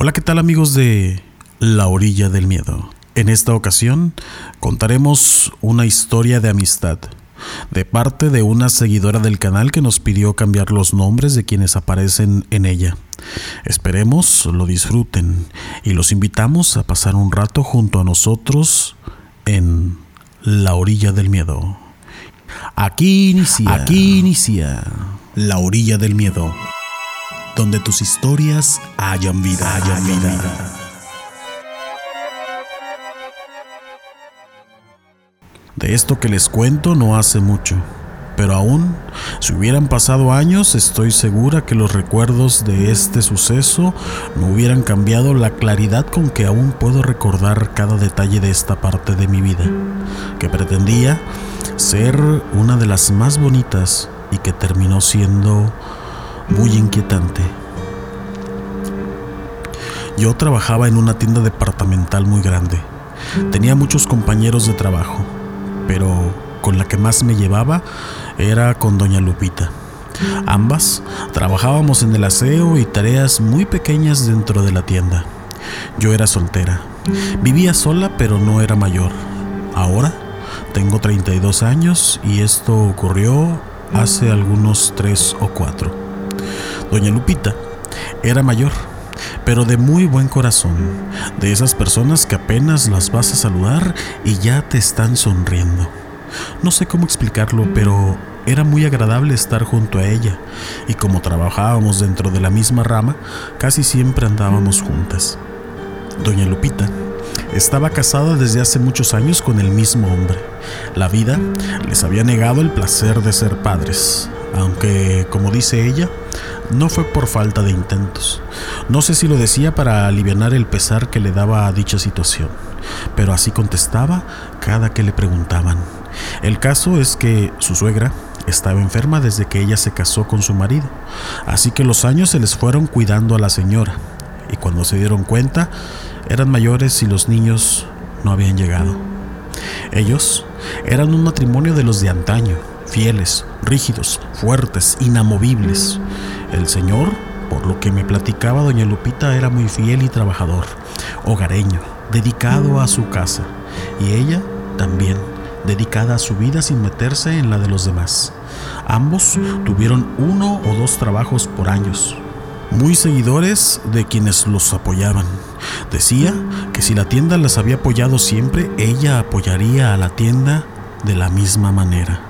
Hola, ¿qué tal amigos de La Orilla del Miedo? En esta ocasión contaremos una historia de amistad de parte de una seguidora del canal que nos pidió cambiar los nombres de quienes aparecen en ella. Esperemos lo disfruten y los invitamos a pasar un rato junto a nosotros en La Orilla del Miedo. Aquí inicia, aquí inicia La Orilla del Miedo donde tus historias hayan vida, hayan vida. De esto que les cuento no hace mucho, pero aún, si hubieran pasado años, estoy segura que los recuerdos de este suceso no hubieran cambiado la claridad con que aún puedo recordar cada detalle de esta parte de mi vida, que pretendía ser una de las más bonitas y que terminó siendo muy inquietante. Yo trabajaba en una tienda departamental muy grande. Tenía muchos compañeros de trabajo, pero con la que más me llevaba era con doña Lupita. Ambas trabajábamos en el aseo y tareas muy pequeñas dentro de la tienda. Yo era soltera. Vivía sola pero no era mayor. Ahora tengo 32 años y esto ocurrió hace algunos 3 o 4. Doña Lupita era mayor, pero de muy buen corazón, de esas personas que apenas las vas a saludar y ya te están sonriendo. No sé cómo explicarlo, pero era muy agradable estar junto a ella, y como trabajábamos dentro de la misma rama, casi siempre andábamos juntas. Doña Lupita estaba casada desde hace muchos años con el mismo hombre. La vida les había negado el placer de ser padres, aunque, como dice ella, no fue por falta de intentos. No sé si lo decía para aliviar el pesar que le daba a dicha situación, pero así contestaba cada que le preguntaban. El caso es que su suegra estaba enferma desde que ella se casó con su marido, así que los años se les fueron cuidando a la señora, y cuando se dieron cuenta, eran mayores y los niños no habían llegado. Ellos eran un matrimonio de los de antaño, fieles, rígidos, fuertes, inamovibles. El Señor, por lo que me platicaba doña Lupita, era muy fiel y trabajador, hogareño, dedicado a su casa, y ella también, dedicada a su vida sin meterse en la de los demás. Ambos tuvieron uno o dos trabajos por años, muy seguidores de quienes los apoyaban. Decía que si la tienda las había apoyado siempre, ella apoyaría a la tienda de la misma manera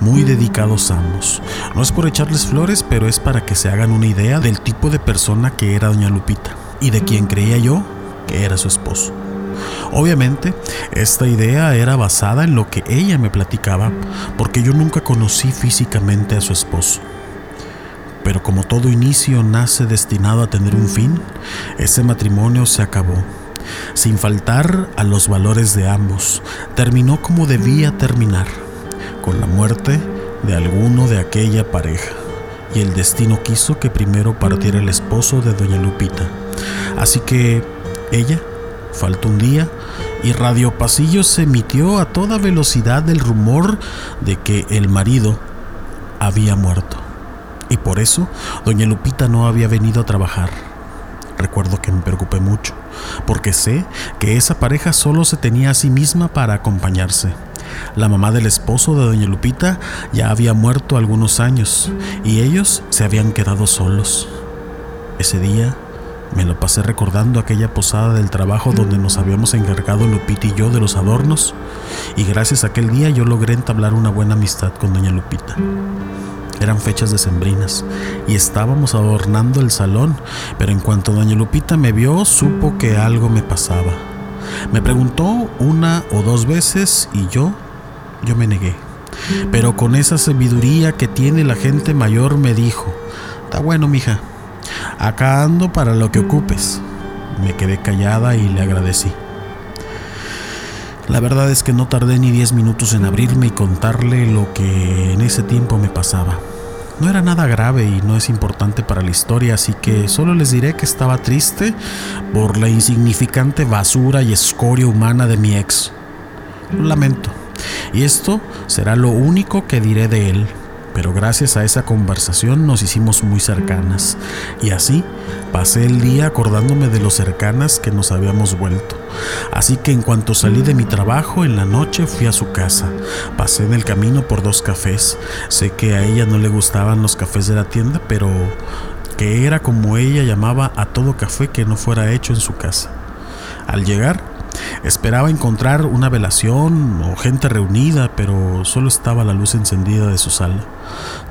muy dedicados ambos. No es por echarles flores, pero es para que se hagan una idea del tipo de persona que era doña Lupita y de quien creía yo que era su esposo. Obviamente, esta idea era basada en lo que ella me platicaba, porque yo nunca conocí físicamente a su esposo. Pero como todo inicio nace destinado a tener un fin, ese matrimonio se acabó. Sin faltar a los valores de ambos, terminó como debía terminar con la muerte de alguno de aquella pareja, y el destino quiso que primero partiera el esposo de doña Lupita. Así que ella faltó un día y Radio Pasillo se emitió a toda velocidad el rumor de que el marido había muerto. Y por eso doña Lupita no había venido a trabajar. Recuerdo que me preocupé mucho, porque sé que esa pareja solo se tenía a sí misma para acompañarse. La mamá del esposo de doña Lupita ya había muerto algunos años y ellos se habían quedado solos. Ese día me lo pasé recordando aquella posada del trabajo donde nos habíamos encargado Lupita y yo de los adornos y gracias a aquel día yo logré entablar una buena amistad con doña Lupita. Eran fechas decembrinas y estábamos adornando el salón, pero en cuanto doña Lupita me vio supo que algo me pasaba. Me preguntó una o dos veces y yo, yo me negué. Pero con esa sabiduría que tiene la gente mayor me dijo, está bueno, mija, acá ando para lo que ocupes. Me quedé callada y le agradecí. La verdad es que no tardé ni diez minutos en abrirme y contarle lo que en ese tiempo me pasaba. No era nada grave y no es importante para la historia, así que solo les diré que estaba triste por la insignificante basura y escoria humana de mi ex. Lo lamento. Y esto será lo único que diré de él, pero gracias a esa conversación nos hicimos muy cercanas y así pasé el día acordándome de lo cercanas que nos habíamos vuelto. Así que en cuanto salí de mi trabajo en la noche fui a su casa. Pasé en el camino por dos cafés. Sé que a ella no le gustaban los cafés de la tienda, pero que era como ella llamaba a todo café que no fuera hecho en su casa. Al llegar, Esperaba encontrar una velación o gente reunida, pero solo estaba la luz encendida de su sala.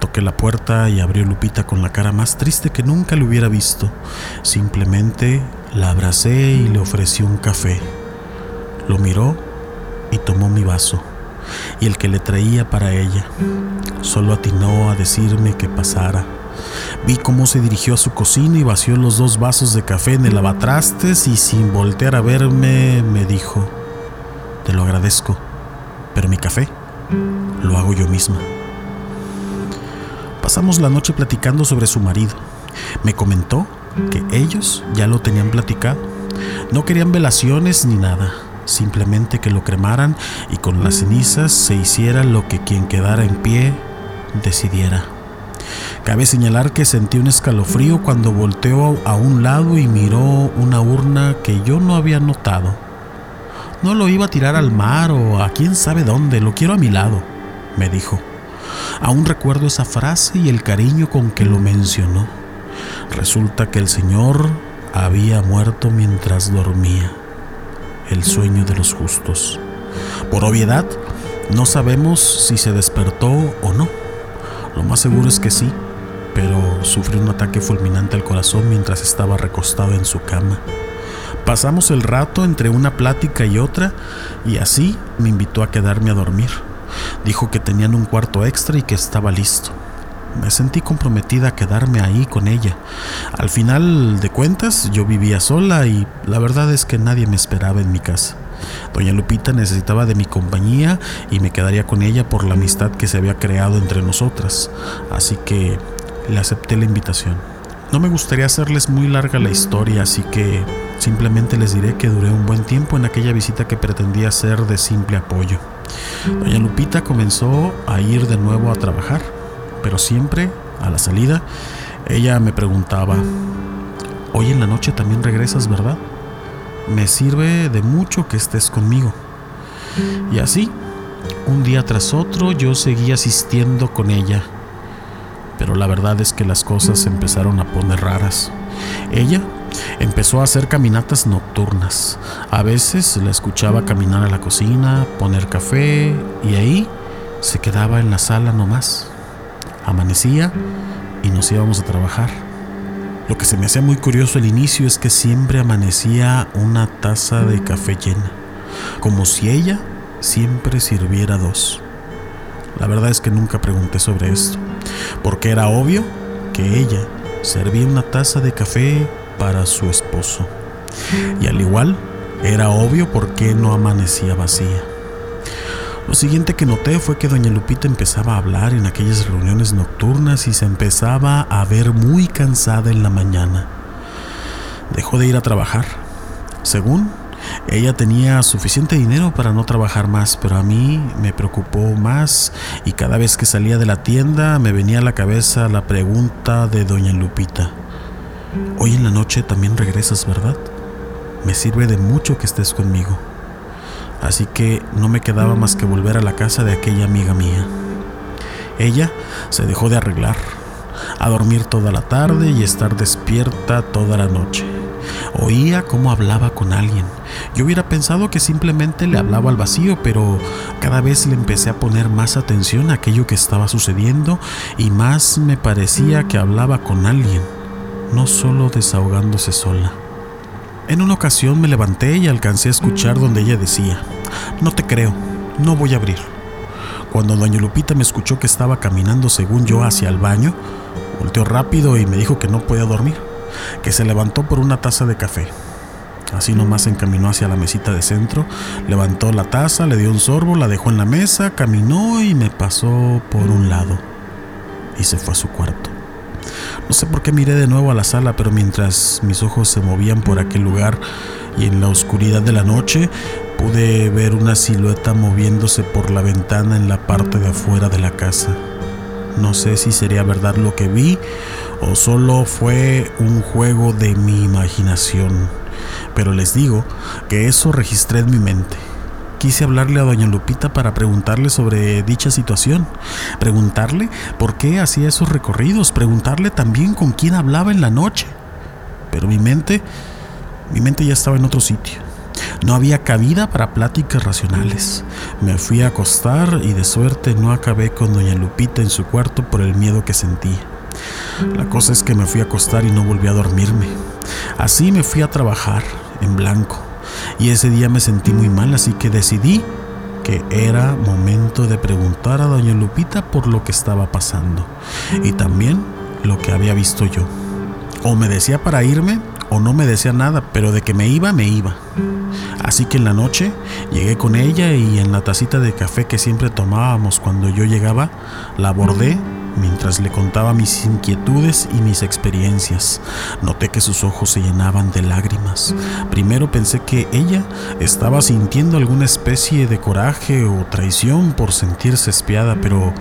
Toqué la puerta y abrió Lupita con la cara más triste que nunca le hubiera visto. Simplemente la abracé y le ofrecí un café. Lo miró y tomó mi vaso y el que le traía para ella. Solo atinó a decirme que pasara. Vi cómo se dirigió a su cocina y vació los dos vasos de café en el lavatrastes y sin voltear a verme me dijo, te lo agradezco, pero mi café lo hago yo misma. Pasamos la noche platicando sobre su marido. Me comentó que ellos ya lo tenían platicado. No querían velaciones ni nada, simplemente que lo cremaran y con las cenizas se hiciera lo que quien quedara en pie decidiera. Cabe señalar que sentí un escalofrío cuando volteó a un lado y miró una urna que yo no había notado. No lo iba a tirar al mar o a quién sabe dónde, lo quiero a mi lado, me dijo. Aún recuerdo esa frase y el cariño con que lo mencionó. Resulta que el Señor había muerto mientras dormía, el sueño de los justos. Por obviedad, no sabemos si se despertó o no. Lo más seguro es que sí, pero sufrió un ataque fulminante al corazón mientras estaba recostado en su cama. Pasamos el rato entre una plática y otra y así me invitó a quedarme a dormir. Dijo que tenían un cuarto extra y que estaba listo. Me sentí comprometida a quedarme ahí con ella. Al final de cuentas yo vivía sola y la verdad es que nadie me esperaba en mi casa. Doña Lupita necesitaba de mi compañía y me quedaría con ella por la amistad que se había creado entre nosotras. Así que le acepté la invitación. No me gustaría hacerles muy larga la historia, así que simplemente les diré que duré un buen tiempo en aquella visita que pretendía ser de simple apoyo. Doña Lupita comenzó a ir de nuevo a trabajar, pero siempre, a la salida, ella me preguntaba, hoy en la noche también regresas, ¿verdad? Me sirve de mucho que estés conmigo. Y así, un día tras otro, yo seguí asistiendo con ella pero la verdad es que las cosas se empezaron a poner raras. Ella empezó a hacer caminatas nocturnas. A veces la escuchaba caminar a la cocina, poner café y ahí se quedaba en la sala nomás. Amanecía y nos íbamos a trabajar. Lo que se me hacía muy curioso al inicio es que siempre amanecía una taza de café llena, como si ella siempre sirviera dos. La verdad es que nunca pregunté sobre esto porque era obvio que ella servía una taza de café para su esposo. Y al igual, era obvio por qué no amanecía vacía. Lo siguiente que noté fue que doña Lupita empezaba a hablar en aquellas reuniones nocturnas y se empezaba a ver muy cansada en la mañana. Dejó de ir a trabajar. Según ella tenía suficiente dinero para no trabajar más, pero a mí me preocupó más y cada vez que salía de la tienda me venía a la cabeza la pregunta de doña Lupita. Hoy en la noche también regresas, ¿verdad? Me sirve de mucho que estés conmigo. Así que no me quedaba más que volver a la casa de aquella amiga mía. Ella se dejó de arreglar, a dormir toda la tarde y estar despierta toda la noche. Oía cómo hablaba con alguien. Yo hubiera pensado que simplemente le hablaba al vacío, pero cada vez le empecé a poner más atención a aquello que estaba sucediendo y más me parecía que hablaba con alguien, no solo desahogándose sola. En una ocasión me levanté y alcancé a escuchar donde ella decía, no te creo, no voy a abrir. Cuando doña Lupita me escuchó que estaba caminando según yo hacia el baño, volteó rápido y me dijo que no podía dormir que se levantó por una taza de café. Así nomás se encaminó hacia la mesita de centro, levantó la taza, le dio un sorbo, la dejó en la mesa, caminó y me pasó por un lado. Y se fue a su cuarto. No sé por qué miré de nuevo a la sala, pero mientras mis ojos se movían por aquel lugar y en la oscuridad de la noche, pude ver una silueta moviéndose por la ventana en la parte de afuera de la casa. No sé si sería verdad lo que vi o solo fue un juego de mi imaginación. Pero les digo que eso registré en mi mente. Quise hablarle a doña Lupita para preguntarle sobre dicha situación, preguntarle por qué hacía esos recorridos, preguntarle también con quién hablaba en la noche. Pero mi mente, mi mente ya estaba en otro sitio. No había cabida para pláticas racionales. Me fui a acostar y de suerte no acabé con doña Lupita en su cuarto por el miedo que sentía. La cosa es que me fui a acostar y no volví a dormirme. Así me fui a trabajar, en blanco. Y ese día me sentí muy mal, así que decidí que era momento de preguntar a doña Lupita por lo que estaba pasando. Y también lo que había visto yo. O me decía para irme o no me decía nada, pero de que me iba, me iba. Así que en la noche llegué con ella y en la tacita de café que siempre tomábamos cuando yo llegaba, la abordé mientras le contaba mis inquietudes y mis experiencias. Noté que sus ojos se llenaban de lágrimas. Primero pensé que ella estaba sintiendo alguna especie de coraje o traición por sentirse espiada, pero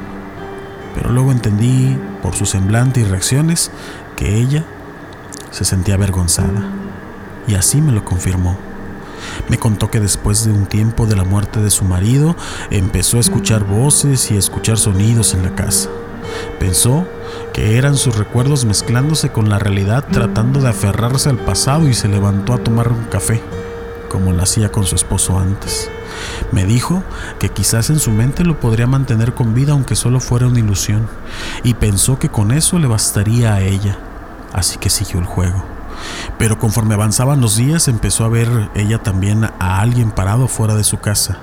pero luego entendí por su semblante y reacciones que ella se sentía avergonzada. Y así me lo confirmó. Me contó que después de un tiempo de la muerte de su marido, empezó a escuchar voces y a escuchar sonidos en la casa. Pensó que eran sus recuerdos mezclándose con la realidad tratando de aferrarse al pasado y se levantó a tomar un café, como lo hacía con su esposo antes. Me dijo que quizás en su mente lo podría mantener con vida aunque solo fuera una ilusión, y pensó que con eso le bastaría a ella así que siguió el juego. Pero conforme avanzaban los días empezó a ver ella también a alguien parado fuera de su casa.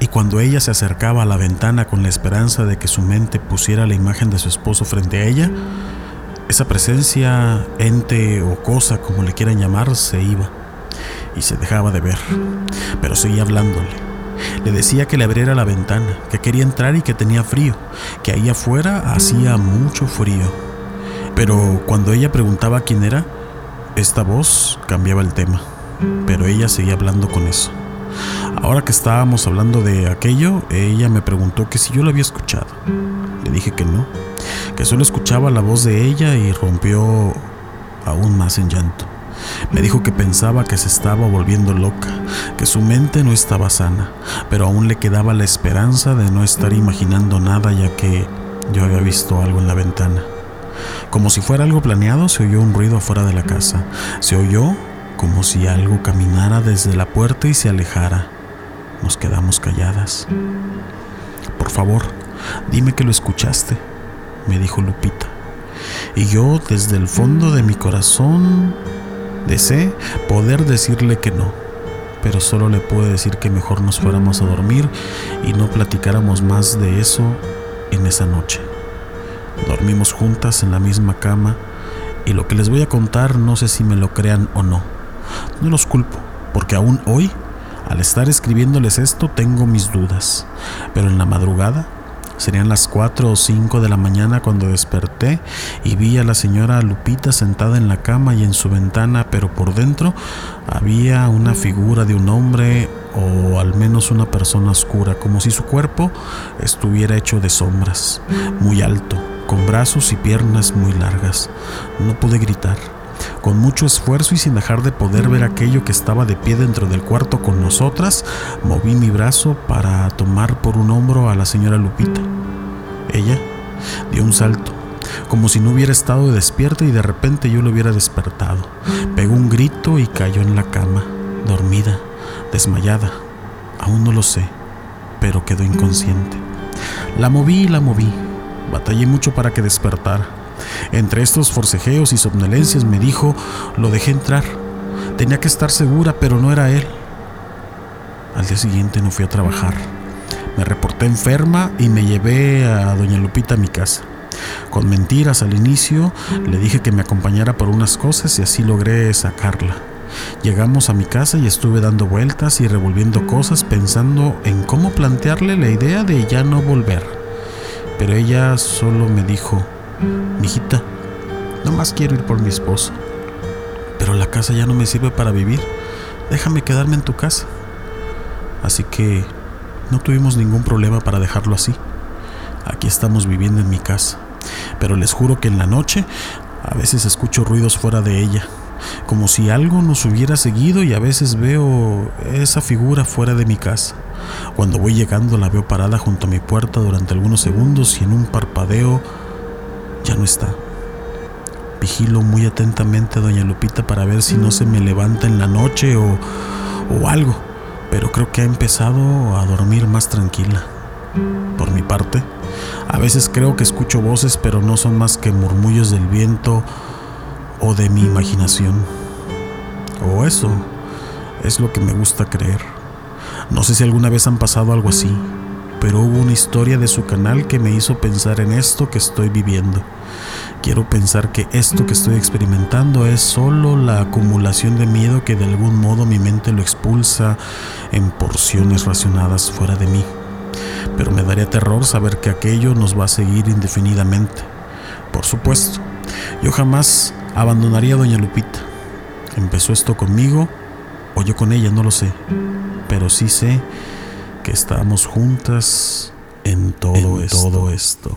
Y cuando ella se acercaba a la ventana con la esperanza de que su mente pusiera la imagen de su esposo frente a ella, esa presencia, ente o cosa como le quieran llamar, se iba y se dejaba de ver. Pero seguía hablándole. Le decía que le abriera la ventana, que quería entrar y que tenía frío, que ahí afuera hacía mucho frío pero cuando ella preguntaba quién era, esta voz cambiaba el tema, pero ella seguía hablando con eso. Ahora que estábamos hablando de aquello, ella me preguntó que si yo lo había escuchado. Le dije que no, que solo escuchaba la voz de ella y rompió aún más en llanto. Me dijo que pensaba que se estaba volviendo loca, que su mente no estaba sana, pero aún le quedaba la esperanza de no estar imaginando nada ya que yo había visto algo en la ventana. Como si fuera algo planeado, se oyó un ruido afuera de la casa. Se oyó como si algo caminara desde la puerta y se alejara. Nos quedamos calladas. Por favor, dime que lo escuchaste, me dijo Lupita. Y yo desde el fondo de mi corazón deseé poder decirle que no, pero solo le pude decir que mejor nos fuéramos a dormir y no platicáramos más de eso en esa noche. Dormimos juntas en la misma cama y lo que les voy a contar no sé si me lo crean o no. No los culpo, porque aún hoy, al estar escribiéndoles esto, tengo mis dudas. Pero en la madrugada, serían las 4 o 5 de la mañana cuando desperté y vi a la señora Lupita sentada en la cama y en su ventana, pero por dentro había una figura de un hombre o al menos una persona oscura, como si su cuerpo estuviera hecho de sombras, muy alto, con brazos y piernas muy largas. No pude gritar. Con mucho esfuerzo y sin dejar de poder ver aquello que estaba de pie dentro del cuarto con nosotras, moví mi brazo para tomar por un hombro a la señora Lupita. Ella dio un salto, como si no hubiera estado despierta y de repente yo lo hubiera despertado. Pegó un grito y cayó en la cama, dormida, desmayada. Aún no lo sé, pero quedó inconsciente. La moví y la moví, Batallé mucho para que despertara. Entre estos forcejeos y somnolencias me dijo, lo dejé entrar. Tenía que estar segura, pero no era él. Al día siguiente no fui a trabajar. Me reporté enferma y me llevé a doña Lupita a mi casa. Con mentiras al inicio le dije que me acompañara por unas cosas y así logré sacarla. Llegamos a mi casa y estuve dando vueltas y revolviendo cosas pensando en cómo plantearle la idea de ya no volver pero ella solo me dijo, mijita, no más quiero ir por mi esposo, pero la casa ya no me sirve para vivir, déjame quedarme en tu casa. Así que no tuvimos ningún problema para dejarlo así. Aquí estamos viviendo en mi casa, pero les juro que en la noche a veces escucho ruidos fuera de ella, como si algo nos hubiera seguido y a veces veo esa figura fuera de mi casa. Cuando voy llegando la veo parada junto a mi puerta durante algunos segundos y en un parpadeo ya no está. Vigilo muy atentamente a doña Lupita para ver si no se me levanta en la noche o, o algo, pero creo que ha empezado a dormir más tranquila. Por mi parte, a veces creo que escucho voces, pero no son más que murmullos del viento o de mi imaginación. O eso es lo que me gusta creer. No sé si alguna vez han pasado algo así, pero hubo una historia de su canal que me hizo pensar en esto que estoy viviendo. Quiero pensar que esto que estoy experimentando es solo la acumulación de miedo que de algún modo mi mente lo expulsa en porciones racionadas fuera de mí. Pero me daría terror saber que aquello nos va a seguir indefinidamente. Por supuesto, yo jamás abandonaría a Doña Lupita. Empezó esto conmigo o yo con ella, no lo sé. Pero sí sé que estamos juntas en todo, En esto. todo esto.